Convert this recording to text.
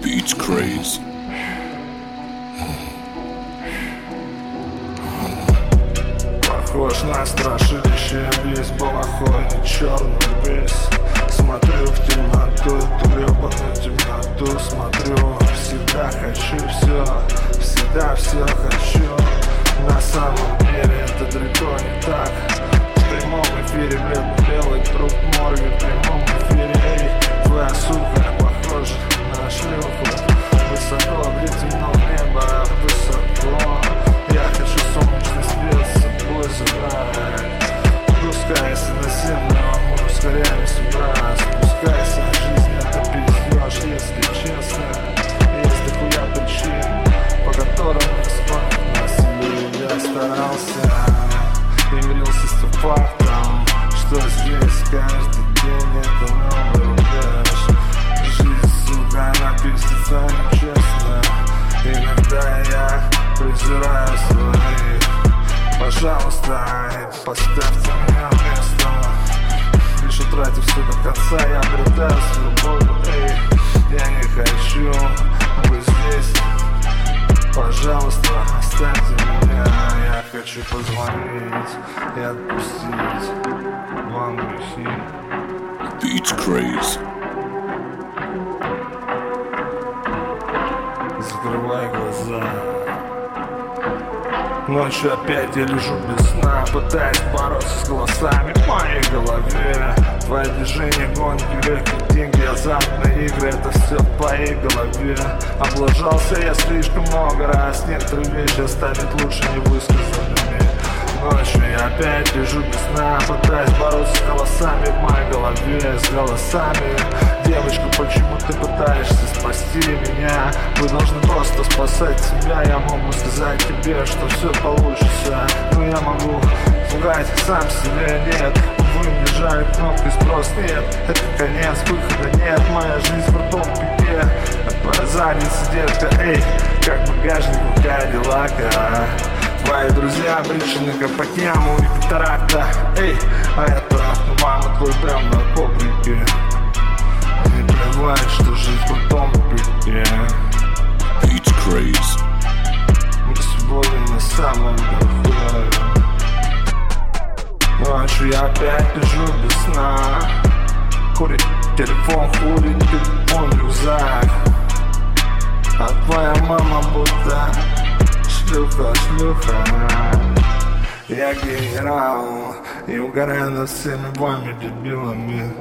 Beats crazy. Похож на страшилище, весь балахоне черный весь Смотрю в темноту, эту темноту Смотрю, всегда хочу все, всегда все хочу Летимном небо, высоко. Я хочу солнечный свет с собой забрать. Спускайся на землю, мы ускоряемся, брат Спускайся, жизнь это пиздеж, если честно. Есть дохуя причин, по которым спать на себе Я старался и мирился с фактом Что здесь каждый Иногда я презираю своих. Пожалуйста, поставьте меня место. Лишь утратив все до конца, я обретаю свободу Эй, я не хочу быть здесь. Пожалуйста, оставьте меня. Я хочу позвонить и отпустить вам грехи. Beats crazy. Закрывай глаза. Ночью опять я лежу без сна Пытаюсь бороться с голосами в моей голове. Твои движения, гонки, легкие деньги, азартные игры Это все в твоей голове. Облажался я слишком много раз Некоторые вещи оставить лучше не высказанными. Ночью я опять лежу без сна Пытаюсь бороться с голосами в моей голове С голосами. Девочка, почему ты пытаешься спасти меня? Вы должны просто спасать себя. Я могу сказать тебе, что все получится. Но я могу пугать сам себе Нет, вы бежали кнопкой спрос Нет, это конец, выхода нет. Моя жизнь в крутом пике Твоя задница, детка, эй Как багажник у Кадиллака. Твои друзья обречены капотням у катаракта. Эй, а это мама твой прям на поприке сегодня на самом верху Ночью я опять лежу без сна Курит телефон, курит телефон, рюкзак А твоя мама будто шлюха, шлюха Я генерал и угораю над всеми вами дебилами